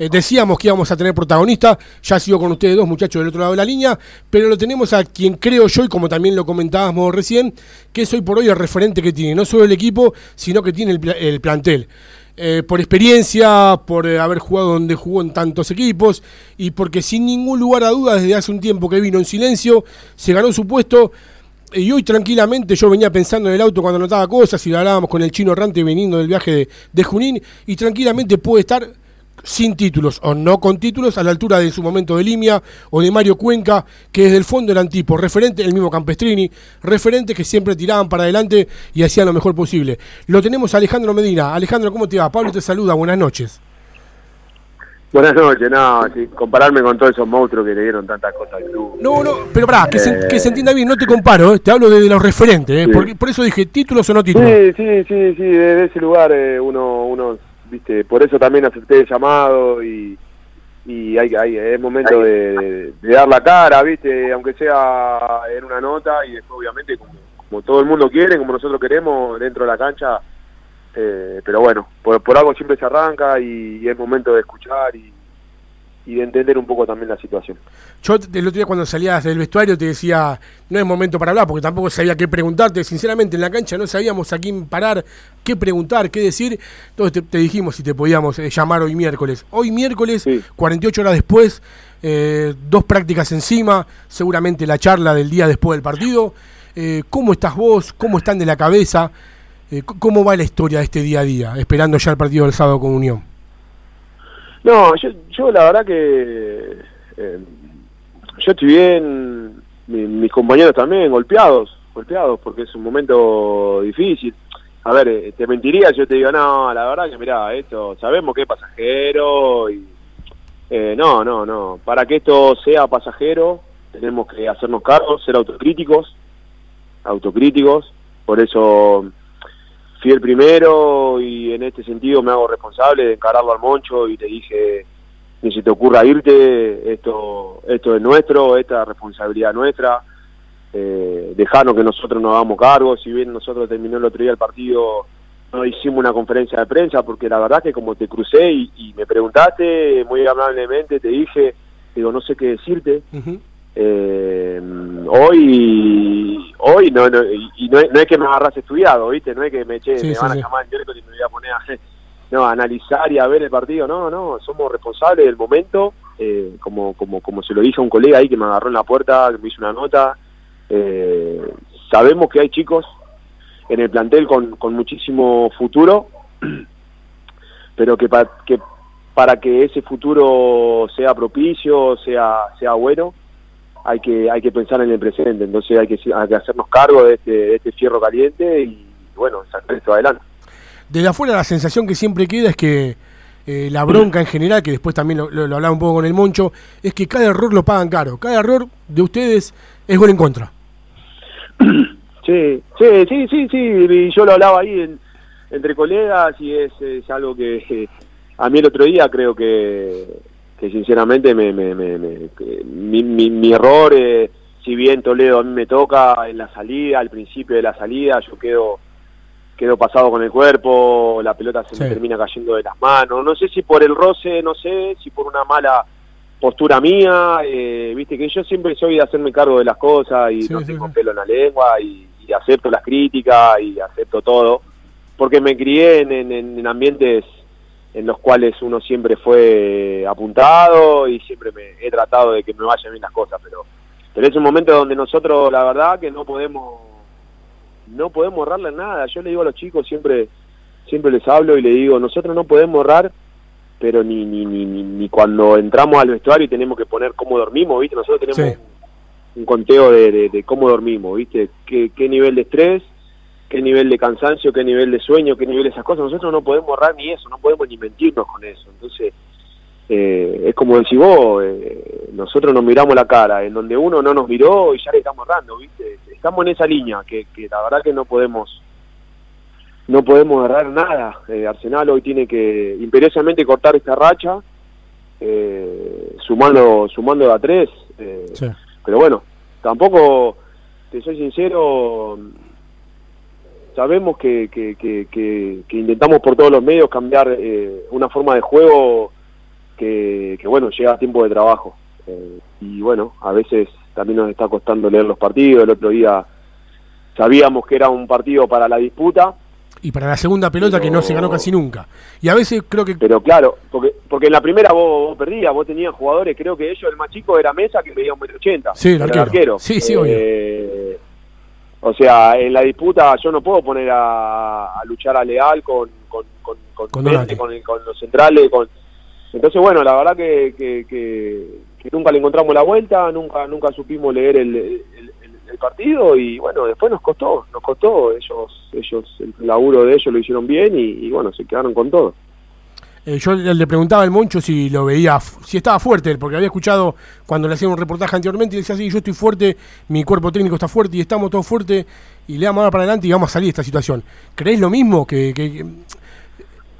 Eh, decíamos que íbamos a tener protagonista, ya sigo con ustedes dos muchachos del otro lado de la línea, pero lo tenemos a quien creo yo, y como también lo comentábamos recién, que es hoy por hoy el referente que tiene, no solo el equipo, sino que tiene el, plantel. Eh, por experiencia, por eh, haber jugado donde jugó en tantos equipos y porque sin ningún lugar a dudas desde hace un tiempo que vino en silencio, se ganó su puesto y hoy tranquilamente yo venía pensando en el auto cuando notaba cosas y hablábamos con el chino errante viniendo del viaje de, Junín y tranquilamente puede estar sin títulos o no con títulos a la altura de su momento de Limia o de Mario Cuenca, que desde el fondo eran tipos, referente el mismo Campestrini, referentes que siempre tiraban para adelante y hacían lo mejor posible. Lo tenemos a Alejandro Medina. Alejandro, ¿cómo te va? Pablo te saluda, buenas noches. Buenas noches, no, compararme con todos esos monstruos que le dieron tantas cosas al club. No, no, pero pará, que, se, que se eh. entienda bien, no te comparo, eh, te hablo de, los referentes, eh, por, eso dije títulos o no títulos. Sí, sí, sí, sí, desde ese lugar eh, uno, uno, viste, por eso también acepté el llamado y, y hay, hay, es momento de, dar la cara, viste, aunque sea en una nota y después obviamente como, como todo el mundo quiere, como nosotros queremos, dentro de la cancha eh, pero bueno, por, por, algo siempre se arranca y, es momento de escuchar y, de entender un poco también la situación. Yo el otro día cuando salías del vestuario te decía, no es momento para hablar, porque tampoco sabía qué preguntarte. Sinceramente, en la cancha no sabíamos a quién parar, qué preguntar, qué decir. Entonces te, dijimos si te podíamos eh, llamar hoy miércoles. Hoy miércoles, 48 horas después, eh, dos prácticas encima, seguramente la charla del día después del partido. ¿Cómo estás vos? ¿Cómo están de la cabeza? Eh, ¿Cómo va la historia de este día a día, esperando ya el partido del sábado con Unión? No, yo, yo la verdad que eh, yo estoy bien, mis compañeros también golpeados, golpeados, porque es un momento difícil. A ver, eh, te mentiría, yo te digo, no, la verdad que mira, esto, sabemos que es pasajero y... no, no, no, para que esto sea pasajero tenemos que hacernos cargos, ser autocríticos, autocríticos, por eso fui el primero y en este sentido me hago responsable de encararlo al Moncho y te dije, ni se te ocurra irte, esto, esto es nuestro, esta es responsabilidad nuestra, eh, dejarnos que nosotros nos hagamos cargo, si bien nosotros terminó el otro día el partido, no hicimos una conferencia de prensa, porque la verdad que como te crucé y, me preguntaste muy amablemente, te dije, digo, no sé qué decirte, eh, hoy hoy no, no y no es, que me agarras estudiado viste no es que me eche me van a llamar el miércoles y me voy a poner a, no, a analizar y a ver el partido. No no somos responsables del momento eh, como como como se lo dije a un colega ahí que me agarró en la puerta que me hizo una nota. Eh, sabemos que hay chicos en el plantel con, con muchísimo futuro pero que, que para que ese futuro sea propicio sea sea bueno hay que hay que pensar en el presente, entonces hay que, hacernos cargo de este, este fierro caliente y bueno, sacar esto adelante. Desde afuera la sensación que siempre queda es que eh, la bronca en general, que después también lo, lo, hablaba un poco con el Moncho, es que cada error lo pagan caro, cada error de ustedes es gol en contra. Sí, sí, sí, sí, sí, y yo lo hablaba ahí entre colegas y es, es algo que a mí el otro día creo que que sinceramente me, me, me, mi, mi, error, eh, si bien Toledo a mí me toca en la salida, al principio de la salida, yo quedo quedo pasado con el cuerpo, la pelota se me termina cayendo de las manos, no sé si por el roce, no sé, si por una mala postura mía, eh, viste que yo siempre soy de hacerme cargo de las cosas y no tengo pelo en la lengua y, acepto las críticas y acepto todo, porque me crié en, en, en ambientes en los cuales uno siempre fue apuntado y siempre me he tratado de que me vayan bien las cosas, pero, pero es un momento donde nosotros la verdad que no podemos no podemos ahorrarle nada. Yo le digo a los chicos siempre siempre les hablo y le digo, nosotros no podemos ahorrar, pero ni ni, ni, ni cuando entramos al vestuario y tenemos que poner cómo dormimos, ¿viste? Nosotros tenemos un, conteo de, de, cómo dormimos, ¿viste? ¿Qué, qué nivel de estrés, qué nivel de cansancio, qué nivel de sueño, qué nivel de esas cosas. Nosotros no podemos ahorrar ni eso, no podemos ni mentirnos con eso. Entonces, eh, es como decís vos, eh, nosotros nos miramos la cara, en donde uno no nos miró y ya le estamos ahorrando, ¿viste? Estamos en esa línea, que, que la verdad que no podemos no podemos agarrar nada. Eh, Arsenal hoy tiene que imperiosamente cortar esta racha, sumando, sumando a tres. Pero bueno, tampoco, te soy sincero, sabemos que, que, que, intentamos por todos los medios cambiar eh, una forma de juego que, bueno, llega a tiempo de trabajo. Eh, y bueno, a veces también nos está costando leer los partidos. El otro día sabíamos que era un partido para la disputa. Y para la segunda pelota que no se ganó casi nunca. Y a veces creo que... Pero claro, porque porque en la primera vos, perdías, vos tenías jugadores, creo que ellos, el más chico era Mesa, que medía un metro ochenta. Sí, el arquero. Sí, sí, eh, O sea, en la disputa yo no puedo poner a, luchar a Leal con, con, con, con, con, los centrales, con entonces, bueno, la verdad que, que, nunca le encontramos la vuelta, nunca nunca supimos leer el, partido y bueno, después nos costó, nos costó, ellos, ellos el laburo de ellos lo hicieron bien y, bueno, se quedaron con todo. Eh, yo le preguntaba al Moncho si lo veía, si estaba fuerte, porque había escuchado cuando le hacía un reportaje anteriormente y decía así, yo estoy fuerte, mi cuerpo técnico está fuerte y estamos todos fuertes y le damos para adelante y vamos a salir de esta situación. ¿Crees lo mismo? que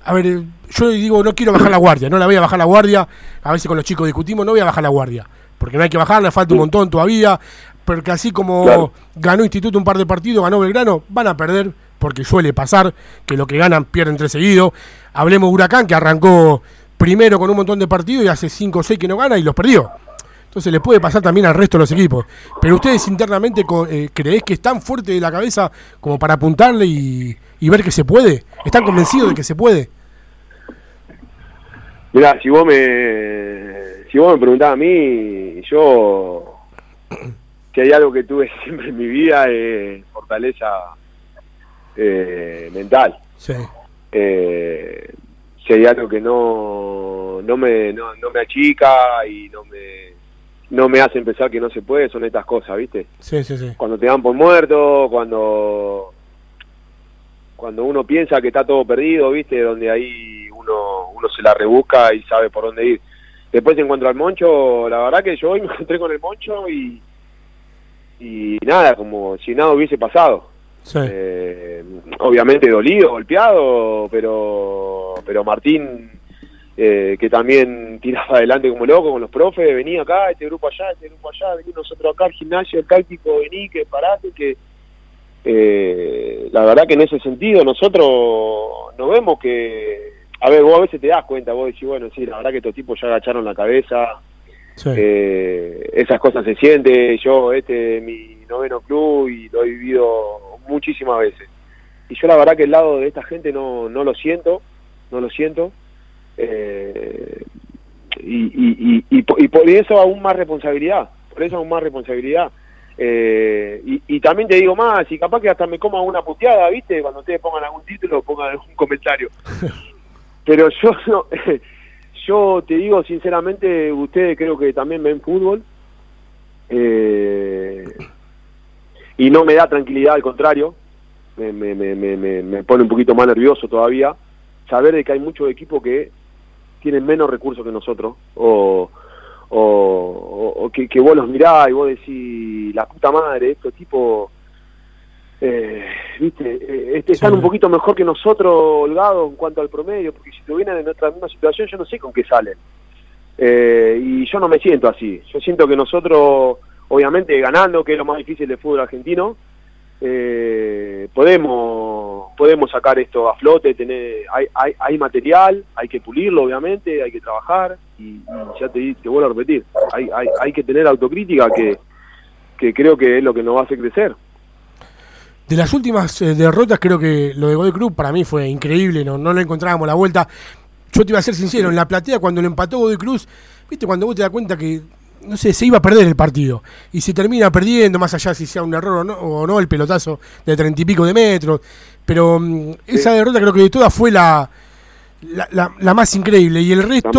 a ver, yo digo, no quiero bajar la guardia, no la voy a bajar la guardia, a veces con los chicos discutimos, no voy a bajar la guardia, porque no hay que bajarla, falta un montón todavía, porque así como ganó Instituto un par de partidos, ganó Belgrano, van a perder, porque suele pasar que lo que ganan pierden tres seguidos. Hablemos de Huracán, que arrancó primero con un montón de partidos y hace cinco o seis que no gana y los perdió. Entonces le puede pasar también al resto de los equipos. Pero ustedes internamente eh, creéis que están fuerte de la cabeza como para apuntarle y, y ver que se puede? ¿Están convencidos de que se puede? Mira, si vos me si vos me preguntás a mí, yo que hay algo que tuve siempre en mi vida es fortaleza eh, mental. Sí. Eh, si hay algo que no no me no, no me achica y no me no me hace pensar que no se puede, son estas cosas, ¿viste? Sí, sí, sí. Cuando te dan por muerto, cuando cuando uno piensa que está todo perdido, ¿viste? Donde ahí uno, uno se la rebusca y sabe por dónde ir. Después encuentro al Moncho, la verdad que yo hoy me encontré con el Moncho y, y nada, como si nada hubiese pasado. Eh, obviamente dolido, golpeado, pero, pero Martín, eh, que también tiraba adelante como loco con los profes, venía acá, este grupo allá, este grupo allá, venía nosotros acá al gimnasio, el táctico, vení, que parate, que eh, la verdad que en ese sentido nosotros no vemos que, a ver, vos a veces te das cuenta, vos decís, bueno, sí, la verdad que estos tipos ya agacharon la cabeza, eh, esas cosas se sienten, yo este mi noveno club y lo he vivido muchísimas veces. Y yo la verdad que el lado de esta gente no, no lo siento, no lo siento. Eh, y, y, y, y, por eso aún más responsabilidad, por eso aún más responsabilidad. Eh, y, también te digo más, y capaz que hasta me coma una puteada, ¿viste? Cuando ustedes pongan algún título, pongan algún comentario. Pero yo yo te digo sinceramente, ustedes creo que también ven fútbol. Eh, y no me da tranquilidad, al contrario, me, me, me, me, pone un poquito más nervioso todavía saber de que hay muchos equipos que tienen menos recursos que nosotros, o, o, que, que, vos los mirás y vos decís, la puta madre, estos tipos, eh, viste, eh, este, están un poquito mejor que nosotros, holgados en cuanto al promedio, porque si estuvieran en otra misma situación yo no sé con qué salen. Eh, y yo no me siento así, yo siento que nosotros, obviamente ganando, que es lo más difícil del fútbol argentino, eh, podemos podemos sacar esto a flote, tener hay, hay, hay, material, hay que pulirlo obviamente, hay que trabajar y, ya te, te vuelvo a repetir, hay, hay, hay que tener autocrítica que, que creo que es lo que nos va a hacer crecer. De las últimas eh, derrotas creo que lo de Godoy Cruz para mí fue increíble, no, no le encontrábamos la vuelta. Yo te iba a ser sincero, en la platea cuando lo empató Godoy Cruz, viste cuando vos te das cuenta que no sé, se iba a perder el partido. Y se termina perdiendo, más allá si sea un error o no, o no el pelotazo de treinta y pico de metros. Pero mm, esa derrota creo que de todas fue la, la, más increíble. Y el resto.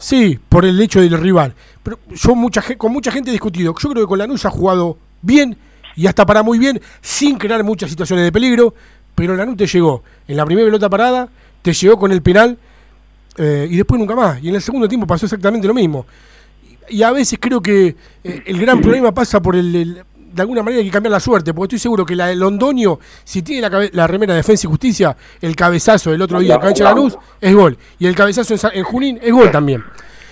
Sí, por el hecho del rival. Pero yo mucha, con mucha gente he discutido. Yo creo que con Lanús ha jugado bien y hasta para muy bien, sin crear muchas situaciones de peligro. Pero Lanús te llegó en la primera pelota parada, te llegó con el penal eh, y después nunca más. Y en el segundo tiempo pasó exactamente lo mismo y a veces creo que eh, el gran problema pasa por el, de alguna manera hay que cambiar la suerte, porque estoy seguro que la de Londoño, si tiene la, la remera de Defensa y Justicia, el cabezazo del otro día en Cancha de la Luz es gol. Y el cabezazo en, Junín es gol también.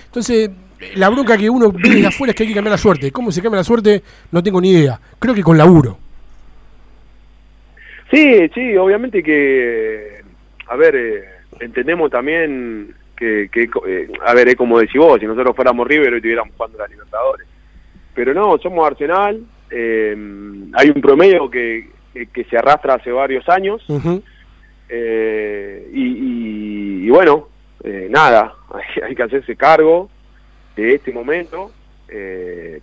Entonces, la bronca que uno ve de afuera es que hay que cambiar la suerte. ¿Cómo se cambia la suerte? No tengo ni idea. Creo que con laburo. Sí, sí, obviamente que, a ver, eh, entendemos también que, que eh, a ver, es como decís vos, si nosotros fuéramos River hoy estuviéramos jugando la Libertadores. Pero no, somos Arsenal, eh, hay un promedio que, que, se arrastra hace varios años, eh, y, bueno, nada, hay, que hacerse cargo de este momento.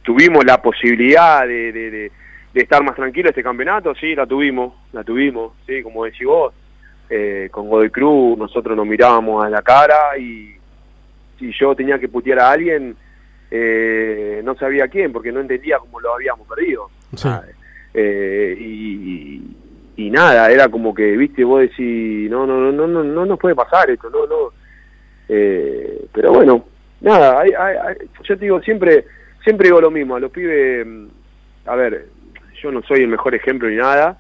tuvimos la posibilidad de, de, de, de estar más tranquilo este campeonato, sí, la tuvimos, la tuvimos, sí, como decís vos eh, con Godoy Cruz nosotros nos mirábamos a la cara y si yo tenía que putear a alguien, eh, no sabía quién, porque no entendía cómo lo habíamos perdido. Ah, eh, y, nada, era como que, viste, vos decís, no, no, no, no, no, no nos puede pasar esto, no, no. Eh, pero bueno, nada, hay, yo te digo, siempre, siempre digo lo mismo, a los pibes, mm, a ver, yo no soy el mejor ejemplo ni nada,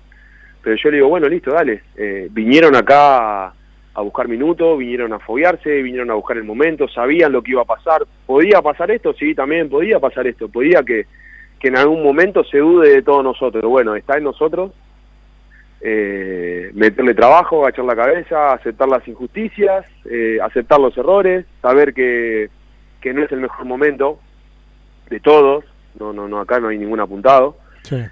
pero yo le digo, bueno, listo, dale. Eh, vinieron acá a, buscar minutos, vinieron a foguearse, vinieron a buscar el momento, sabían lo que iba a pasar. ¿Podía pasar esto? Sí, también podía pasar esto. Podía que, que en algún momento se dude de todos nosotros. Bueno, está en nosotros eh, meterle trabajo, agachar la cabeza, aceptar las injusticias, eh, aceptar los errores, saber que, que no es el mejor momento de todos. No, no, no, acá no hay ningún apuntado.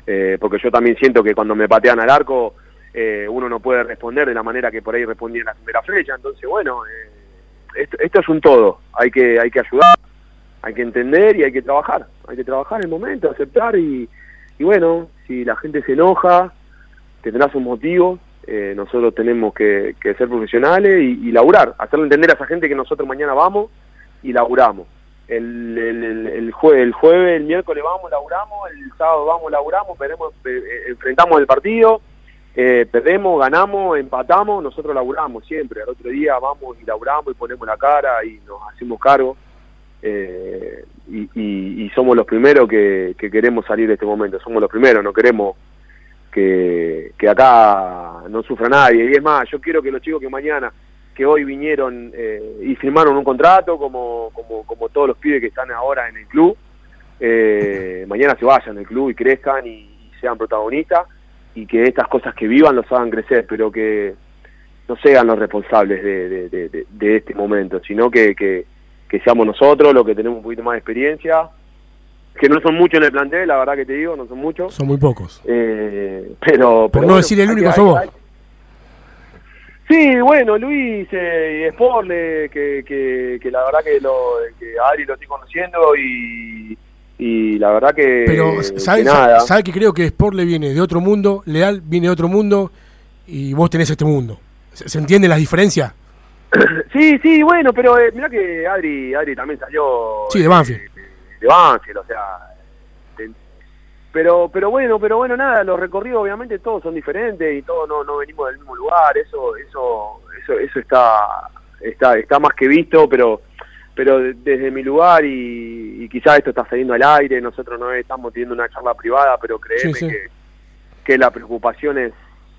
Eh, porque yo también siento que cuando me patean al arco eh, uno no puede responder de la manera que por ahí respondía en la primera flecha, entonces bueno, eh, esto, es un todo, hay que, hay que ayudar, hay que entender y hay que trabajar, hay que trabajar en el momento, aceptar y, bueno, si la gente se enoja, tendrás un motivo, nosotros tenemos que, ser profesionales y, y laburar, hacerle entender a esa gente que nosotros mañana vamos y laburamos. El, el, el, jue, el jueves, el miércoles vamos, laburamos, el sábado vamos, laburamos, veremos, eh, eh, enfrentamos el partido, eh, perdemos, ganamos, empatamos, nosotros laburamos siempre, al otro día vamos y laburamos y ponemos la cara y nos hacemos cargo y, somos los primeros que, queremos salir de este momento, somos los primeros, no queremos que, que acá no sufra nadie. Y es más, yo quiero que los chicos que mañana que hoy vinieron eh, y firmaron un contrato, como, como, como, todos los pibes que están ahora en el club, eh, mañana se vayan del club y crezcan y, sean protagonistas y que estas cosas que vivan los hagan crecer, pero que no sean los responsables de, de, este momento, sino que, que, seamos nosotros los que tenemos un poquito más de experiencia, que no son muchos en el plantel, la verdad que te digo, no son muchos. Son muy pocos. Eh, pero, Por no decir el único, sos vos. Sí, bueno, Luis eh, y Sporle, que, que, la verdad que, lo, que Ari lo estoy conociendo y, y la verdad que. Pero, ¿sabes que, sabe que creo que Sporle viene de otro mundo, Leal viene de otro mundo y vos tenés este mundo? ¿Se, entiende las diferencias? Sí, sí, bueno, pero eh, mira que Adri, Adri también salió. Sí, de Banfield. de Banfield, o sea, pero pero bueno pero bueno nada los recorridos obviamente todos son diferentes y todos no, no venimos del mismo lugar eso eso eso eso está está está más que visto pero pero desde mi lugar y, quizás esto está saliendo al aire nosotros no estamos teniendo una charla privada pero créeme que que la preocupación es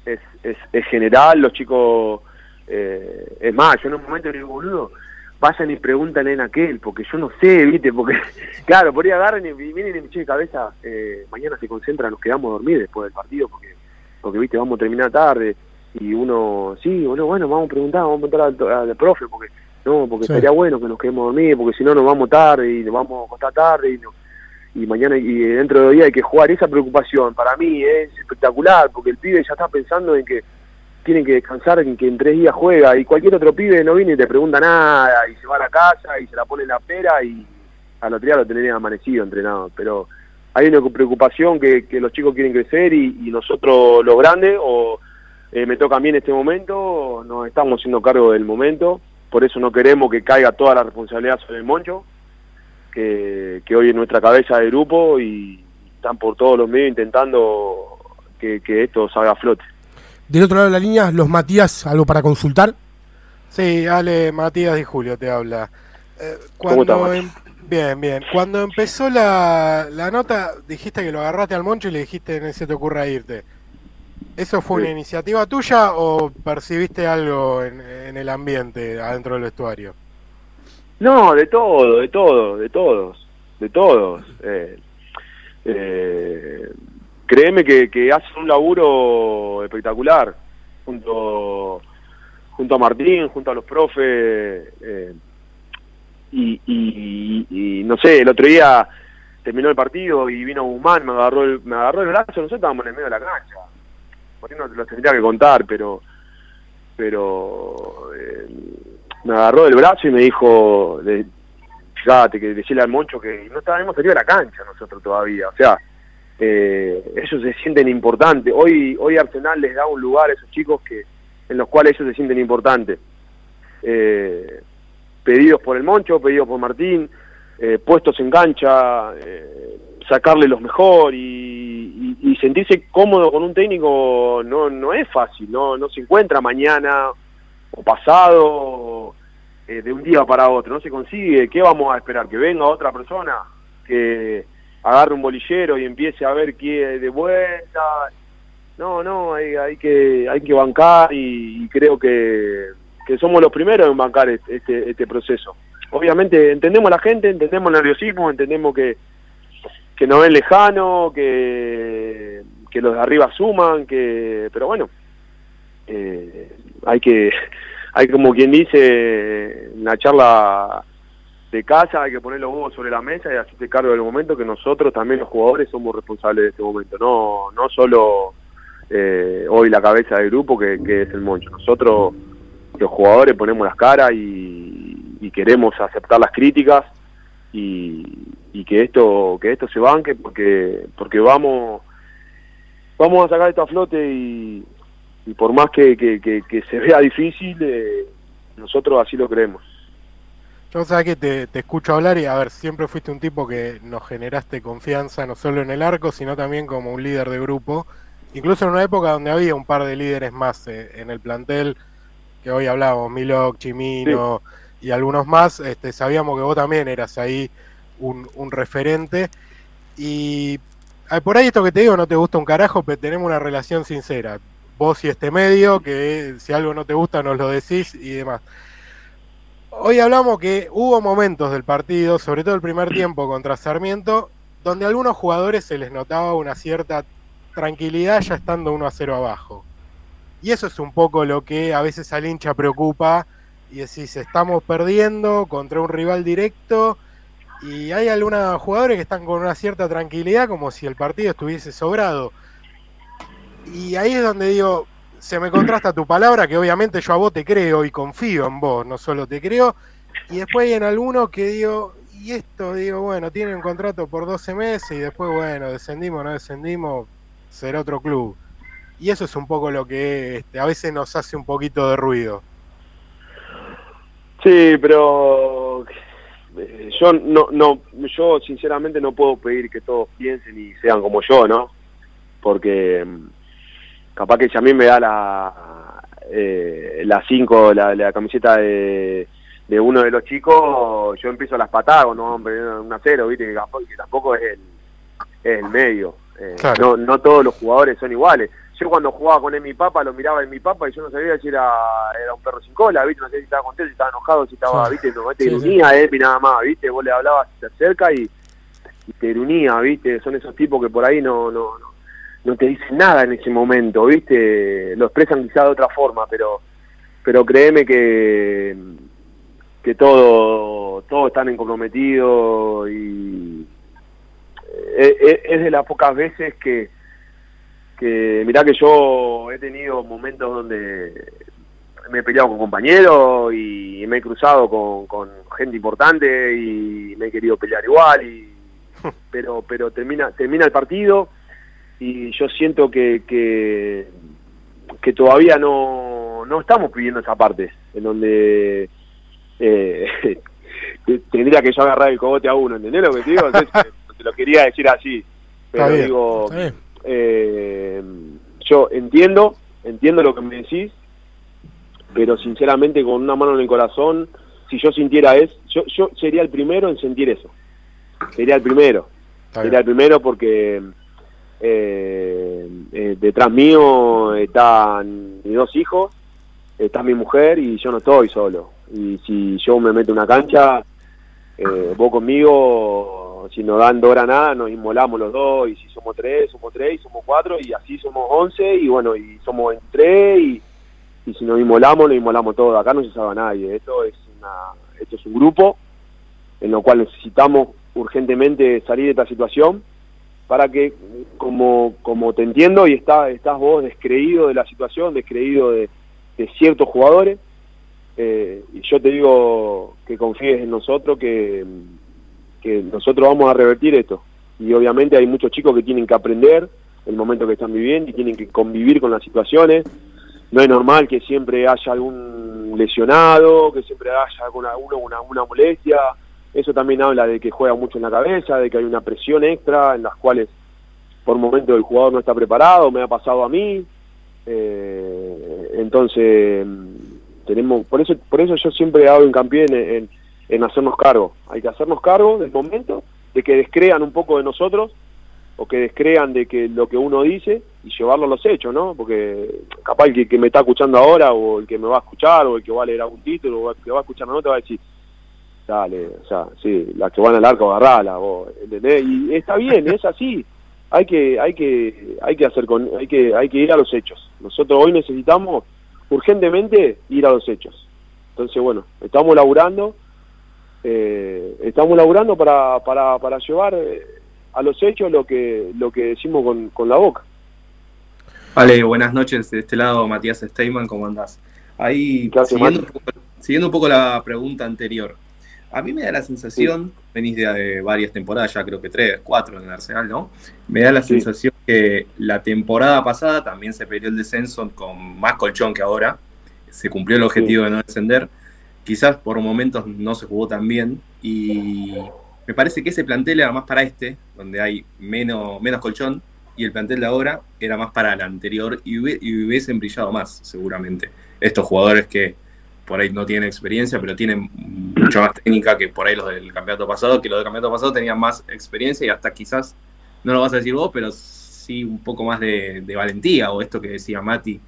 es, es, general los chicos eh, es más yo en un momento digo boludo vayan y preguntan en aquel, porque yo no sé, ¿viste? Porque, claro, por ahí agarren y vienen y me de cabeza, eh, mañana se concentran, nos quedamos a dormir después del partido, porque, porque ¿viste? Vamos a terminar tarde, y uno, sí, bueno, bueno, vamos a preguntar, vamos a preguntar al, profe, porque, no, porque sería bueno que nos quedemos a dormir, porque si no nos vamos tarde y nos vamos a acostar tarde, y, no, y mañana y dentro de dos días hay que jugar, esa preocupación para mí es espectacular, porque el pibe ya está pensando en que tienen que descansar, en que en tres días juega, y cualquier otro pibe no viene y te pregunta nada, y se va a la casa, y se la pone en la pera, y al otro día lo tendría amanecido entrenado. Pero hay una preocupación que, que los chicos quieren crecer, y, nosotros los grandes, o eh, me toca a mí en este momento, nos estamos haciendo cargo del momento, por eso no queremos que caiga toda la responsabilidad sobre el Moncho, que, que hoy es nuestra cabeza de grupo, y están por todos los medios intentando que, que esto salga a flote. Del otro lado de la línea, los Matías, ¿algo para consultar? Sí, Ale, Matías y Julio te habla. Eh, cuando em, bien, bien. Cuando empezó la, la, nota, dijiste que lo agarraste al moncho y le dijiste, no se te ocurra irte. ¿Eso fue una iniciativa tuya o percibiste algo en, el ambiente adentro del vestuario? No, de todo, de todo, de todos, de todos. Eh, eh, créeme que, que hace un laburo espectacular junto junto a Martín, junto a los profes, eh, y, no sé, el otro día terminó el partido y vino Guzmán, me agarró el, me agarró el brazo, nosotros estábamos en el medio de la cancha. Por ahí no te lo tendría que contar, pero pero eh, me agarró del brazo y me dijo, de, fíjate, que decirle al Moncho que no estábamos salido de la cancha nosotros todavía, o sea, eh, ellos se sienten importantes. Hoy, hoy Arsenal les da un lugar a esos chicos que en los cuales ellos se sienten importantes. Eh, pedidos por el Moncho, pedidos por Martín, eh, puestos en cancha, eh, sacarle los mejor y, y, sentirse cómodo con un técnico no, no es fácil, no, no se encuentra mañana o pasado eh, de un día para otro, no se consigue. ¿Qué vamos a esperar? ¿Que venga otra persona? ¿Que agarre un bolillero y empiece a ver qué de vuelta? No, no, hay, hay, que, hay que bancar y creo que que somos los primeros en bancar este, este proceso. Obviamente entendemos a la gente, entendemos el nerviosismo, entendemos que, que nos ven lejano, que, que los de arriba suman, que pero bueno, eh, hay que, hay como quien dice en la charla de casa, hay que poner los huevos sobre la mesa y hacerte cargo del momento que nosotros también los jugadores somos responsables de este momento, no, no solo eh, hoy la cabeza del grupo que, que es el Moncho, nosotros los jugadores ponemos las caras y, queremos aceptar las críticas y, que esto que esto se banque porque porque vamos vamos a sacar esto a flote y, por más que, se vea difícil eh, nosotros así lo creemos yo sabes que te, te, escucho hablar y a ver, siempre fuiste un tipo que nos generaste confianza no solo en el arco, sino también como un líder de grupo. Incluso en una época donde había un par de líderes más eh, en el plantel, que hoy hablábamos, Milok, Chimino y algunos más, este, sabíamos que vos también eras ahí un, referente. Y por ahí esto que te digo no te gusta un carajo, pero tenemos una relación sincera. Vos y este medio, que si algo no te gusta nos lo decís y demás. Hoy hablamos que hubo momentos del partido, sobre todo el primer tiempo contra Sarmiento, donde a algunos jugadores se les notaba una cierta tranquilidad ya estando 1 a 0 abajo. Y eso es un poco lo que a veces al hincha preocupa y decís, estamos perdiendo contra un rival directo y hay algunos jugadores que están con una cierta tranquilidad como si el partido estuviese sobrado. Y ahí es donde digo, se me contrasta tu palabra, que obviamente yo a vos te creo y confío en vos, no solo te creo. Y después hay en algunos que digo, y esto, digo, bueno, tienen un contrato por 12 meses y después, bueno, descendimos no descendimos, será otro club. Y eso es un poco lo que este, a veces nos hace un poquito de ruido. Sí, pero eh, yo no, no, yo sinceramente no puedo pedir que todos piensen y sean como yo, ¿no? Porque mm, capaz que si a mí me da la eh, la 5, la, camiseta de, de uno de los chicos, yo empiezo a las patadas, no, hombre, un a cero, viste, que tampoco, es el, el medio. Eh, no, no todos los jugadores son iguales yo cuando jugaba con mi papá lo miraba en mi papá y yo no sabía si era, era un perro sin cola, ¿viste? No sé si estaba contento, si estaba enojado, si estaba, ¿viste? No, te grunía, eh, nada más, ¿viste? Vos le hablabas, se acerca y, te grunía, ¿viste? Son esos tipos que por ahí no, no, no, no te dicen nada en ese momento, ¿viste? Lo expresan quizá de otra forma, pero pero créeme que que todo todo están comprometido y eh, eh, es de las pocas veces que que mirá que yo he tenido momentos donde me he peleado con compañeros y me he cruzado con, gente importante y me he querido pelear igual y pero pero termina termina el partido y yo siento que que, que todavía no, no estamos pidiendo esa parte en donde eh, tendría que yo agarrar el cogote a uno ¿entendés lo que te digo? te lo quería decir así pero digo eh, yo entiendo, entiendo lo que me decís, pero sinceramente con una mano en el corazón, si yo sintiera eso, yo, yo sería el primero en sentir eso. Sería el primero. sería el primero porque eh, eh, detrás mío están mis dos hijos, está mi mujer y yo no estoy solo. Y si yo me meto en una cancha, eh, vos conmigo si nos dan dos nada nos inmolamos los dos, y si somos tres, somos tres, y somos cuatro, y así somos once, y bueno, y somos tres, y, y si nos inmolamos, nos inmolamos todos. Acá no se sabe nadie, esto es, una, esto es un grupo, en lo cual necesitamos urgentemente salir de esta situación para que, como, como te entiendo y está, estás vos descreído de la situación, descreído de, ciertos jugadores, eh, y yo te digo que confíes en nosotros, que, que nosotros vamos a revertir esto. Y obviamente hay muchos chicos que tienen que aprender el momento que están viviendo y tienen que convivir con las situaciones. No es normal que siempre haya algún lesionado, que siempre haya alguna, una, una molestia, eso también habla de que juega mucho en la cabeza, de que hay una presión extra en las cuales por momento el jugador no está preparado, me ha pasado a mí. Eh, entonces, tenemos, por eso, por eso yo siempre hago hincapié en, en, hacernos cargo. Hay que hacernos cargo del momento, de que descrean un poco de nosotros, o que descrean de que lo que uno dice y llevarlo a los hechos, ¿no? Porque capaz el que, que me está escuchando ahora, o el que me va a escuchar, o el que va a leer algún título, o el que va a escuchar una nota, va a decir, dale, o sea, sí, las que van al arco agarrala, vos, ¿entendés? Y está bien, es así. Hay que, hay que, hay que hacer con, hay que, hay que ir a los hechos. Nosotros hoy necesitamos urgentemente ir a los hechos. Entonces, bueno, estamos laburando, eh, estamos laburando para, para, para llevar eh, a los hechos lo que, lo que decimos con, con la boca. Vale, buenas noches. De este lado, Matías Steyman, ¿cómo andás? Ahí, siguiendo, siguiendo un poco la pregunta anterior, a mí me da la sensación, venís de, varias temporadas, ya creo que tres, cuatro en el Arsenal, ¿no? Me da la sensación que la temporada pasada también se perdió el descenso con más colchón que ahora. Se cumplió el objetivo de no descender. Quizás por momentos no se jugó tan bien. Y me parece que ese plantel era más para este, donde hay menos, menos colchón, y el plantel de ahora era más para el anterior y, y hubiesen brillado más, seguramente. Estos jugadores que por ahí no tienen experiencia, pero tienen mucha más técnica que por ahí los del campeonato pasado, que los del campeonato pasado tenían más experiencia y hasta quizás, no lo vas a decir vos, pero sí un poco más de, valentía, o esto que decía Mati,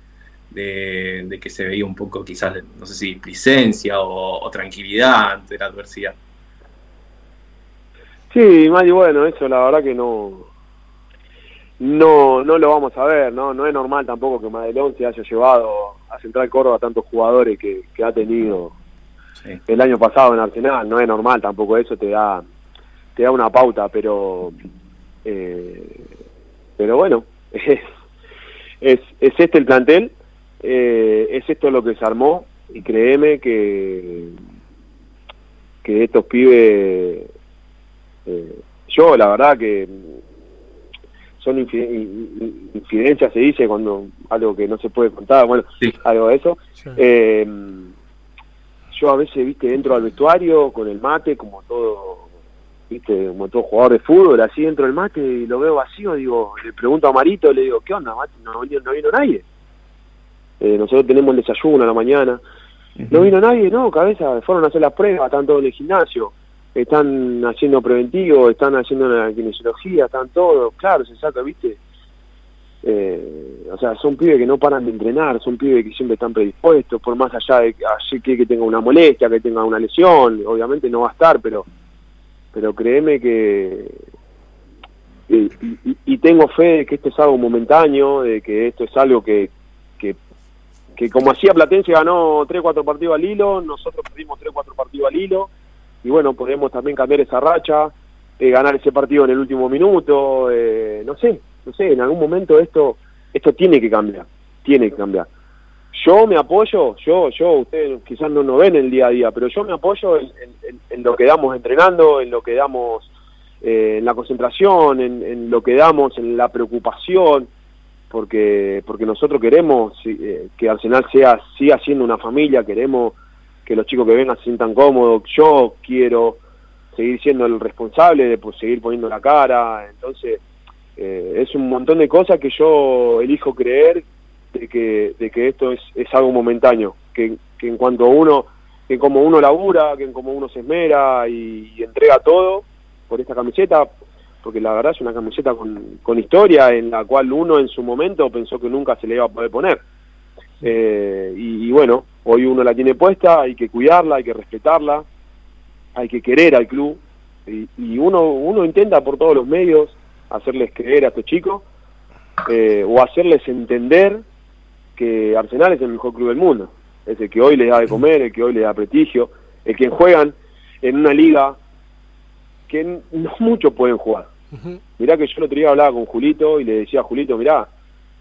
de, que se veía un poco quizás, no sé si licencia o, tranquilidad ante la adversidad. Sí, Mati, bueno, eso la verdad que no, no no lo vamos a ver, ¿no? No es normal tampoco que Madelón se haya llevado a Central Córdoba tantos jugadores que, ha tenido el año pasado en Arsenal, no es normal tampoco eso, te da te da una pauta, pero eh, pero bueno, es, es, este el plantel, eh, es esto lo que se armó y créeme que que estos pibes eh, yo la verdad que son infidencias, se dice, cuando algo que no se puede contar, bueno, algo de eso. Eh, yo a veces, viste, dentro del vestuario con el mate, como todo, viste, como todo jugador de fútbol, así dentro del mate, y lo veo vacío, digo, le pregunto a Marito, le digo, ¿qué onda, mate? No, no vino nadie. Eh, nosotros tenemos el desayuno a la mañana. No vino nadie, no, cabeza, fueron a hacer las pruebas, están todos en el gimnasio están haciendo preventivo, están haciendo una kinesiología, están todos, claro, se saca, ¿viste? Eh, o sea, son pibes que no paran de entrenar, son pibes que siempre están predispuestos, por más allá de que, que tenga una molestia, que tenga una lesión, obviamente no va a estar, pero pero créeme que y, tengo fe de que esto es algo momentáneo, de que esto es algo que, que, que como hacía Platense ganó 3 4 partidos al hilo, nosotros perdimos 3 4 partidos al hilo, y bueno, podemos también cambiar esa racha, eh, ganar ese partido en el último minuto, eh, no sé, no sé, en algún momento esto, esto tiene que cambiar, tiene que cambiar. Yo me apoyo, yo, yo, ustedes quizás no nos ven el día a día, pero yo me apoyo en, lo que damos entrenando, en lo que damos eh, en la concentración, en, lo que damos en la preocupación, porque porque nosotros queremos que Arsenal sea siga siendo una familia, queremos que los chicos que vengan se sientan cómodos. Yo quiero seguir siendo el responsable de pues, seguir poniendo la cara. Entonces, eh, es un montón de cosas que yo elijo creer de que, de que esto es, es algo momentáneo. Que, que en cuanto uno, que como uno labura, que en como uno se esmera y, entrega todo por esta camiseta, porque la verdad es una camiseta con, con historia en la cual uno en su momento pensó que nunca se le iba a poder poner. Eh, y, bueno, hoy uno la tiene puesta, hay que cuidarla, hay que respetarla, hay que querer al club. Y, uno, uno intenta por todos los medios hacerles creer a estos chicos eh, o hacerles entender que Arsenal es el mejor club del mundo, es el que hoy les da de comer, el que hoy les da prestigio, el que juegan en una liga que no muchos pueden jugar. Mirá que yo el otro día hablaba con Julito y le decía a Julito, mirá,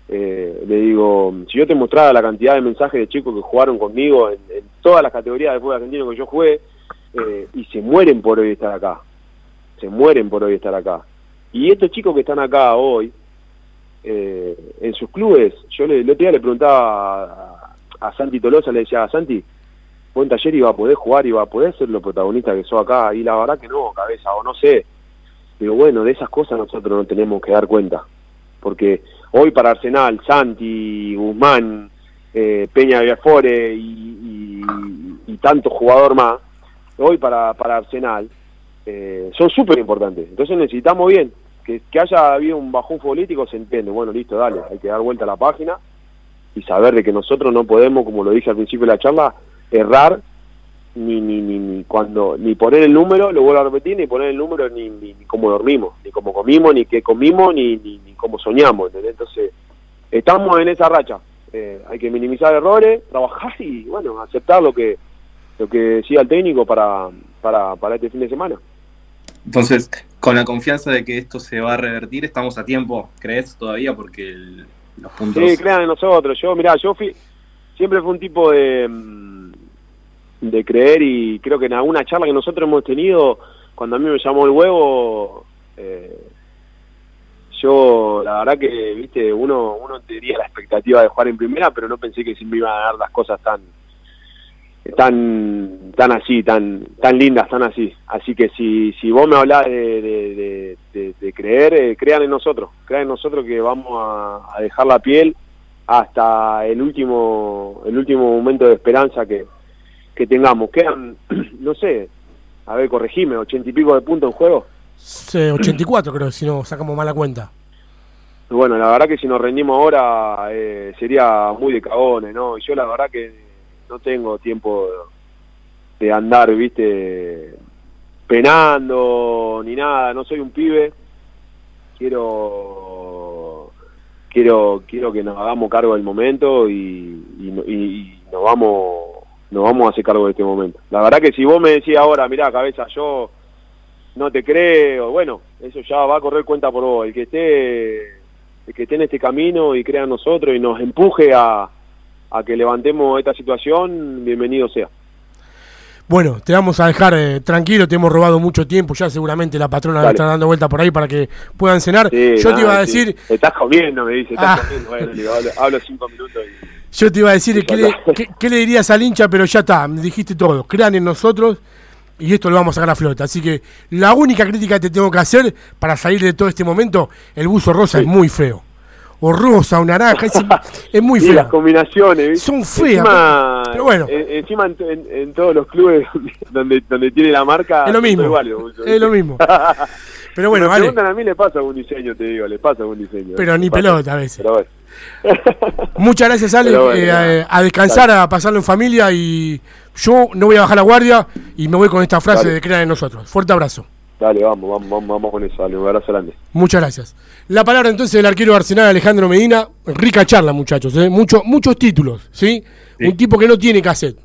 eh, le digo, si yo te mostrara la cantidad de mensajes de chicos que jugaron conmigo en, todas las categorías de fútbol argentino que yo jugué, eh, y se mueren por hoy estar acá, se mueren por hoy estar acá. Y estos chicos que están acá hoy, eh, en sus clubes, yo le, el otro día le preguntaba a, Santi Tolosa, le decía, Santi, buen taller iba a poder jugar, iba a poder ser lo protagonista que soy acá, y la verdad que no, cabeza, o no sé. Pero bueno, de esas cosas nosotros no tenemos que dar cuenta, porque hoy para Arsenal, Santi, Guzmán, eh, Peña Viafore y, y, tanto jugador más, hoy para, para Arsenal, eh, son súper importantes. Entonces necesitamos bien, que, que haya habido un bajón político se entiende, bueno, listo, dale, hay que dar vuelta a la página y saber de que nosotros no podemos, como lo dije al principio de la charla, errar ni, ni, ni, ni cuando ni poner el número, lo vuelvo a repetir, ni poner el número ni, ni, ni cómo dormimos, ni cómo comimos, ni qué comimos, ni, ni, ni cómo soñamos. Entonces, estamos en esa racha. Eh, hay que minimizar errores, trabajar y, bueno, aceptar lo que lo que decía el técnico para, para, para este fin de semana. Entonces, con la confianza de que esto se va a revertir, estamos a tiempo, ¿crees todavía? Porque los puntos... Sí, crean en nosotros. Yo, mirá, yo fui, siempre fue un tipo de, mm, de creer y creo que en alguna charla que nosotros hemos tenido, cuando a mí me llamó el huevo, eh, yo la verdad que, viste, uno, uno tenía la expectativa de jugar en primera, pero no pensé que se me iban a dar las cosas tan tan tan así, tan tan lindas, tan así. Así que si, si vos me hablás de, de, creer, eh, crean en nosotros, crean en nosotros que vamos a, dejar la piel hasta el último el último momento de esperanza que, que tengamos. Quedan, no sé, a ver, corregime, ochenta y pico de puntos en juego. Sí, 84 creo, si no sacamos mala cuenta. Bueno, la verdad que si nos rendimos ahora eh, sería muy de cagones, ¿no? Yo la verdad que no tengo tiempo de andar, viste, penando ni nada, no soy un pibe, quiero quiero quiero que nos hagamos cargo del momento y, y, nos vamos nos vamos a hacer cargo de este momento. La verdad que si vos me decís ahora, mirá, cabeza, yo no te creo, bueno, eso ya va a correr cuenta por vos, el que esté el que esté en este camino y crea en nosotros y nos empuje a, a que levantemos esta situación, bienvenido sea. Bueno, te vamos a dejar eh, tranquilo, te hemos robado mucho tiempo, ya seguramente la patrona está estar dando vuelta por ahí para que puedan cenar. Yo te iba a decir... Estás comiendo, me dice, estás ah. comiendo, bueno, hablo, cinco minutos Yo te iba a decir, ¿qué le, qué, le, dirías al hincha? Pero ya está, me dijiste todo, crean en nosotros y esto lo vamos a sacar a flota. Así que la única crítica que te tengo que hacer para salir de todo este momento, el buzo rosa es muy feo o rosa o naranja, es, muy feo. las combinaciones, son feas. Encima, pero bueno. encima en, todos los clubes donde, donde tiene la marca, es lo mismo. es lo mismo. Pero bueno, vale. a mí le pasa algún diseño, te digo, le pasa algún diseño. Pero ni pelota a veces. Muchas gracias, Ale. Eh, a, descansar, a pasarlo en familia y yo no voy a bajar la guardia y me voy con esta frase de crear en nosotros. Fuerte abrazo. Dale, vamos, vamos, vamos, con eso, dale, un abrazo grande. Muchas gracias. La palabra entonces del arquero Arsenal, Alejandro Medina. Rica charla, muchachos, ¿eh? muchos títulos, ¿sí? Un tipo que no tiene cassette.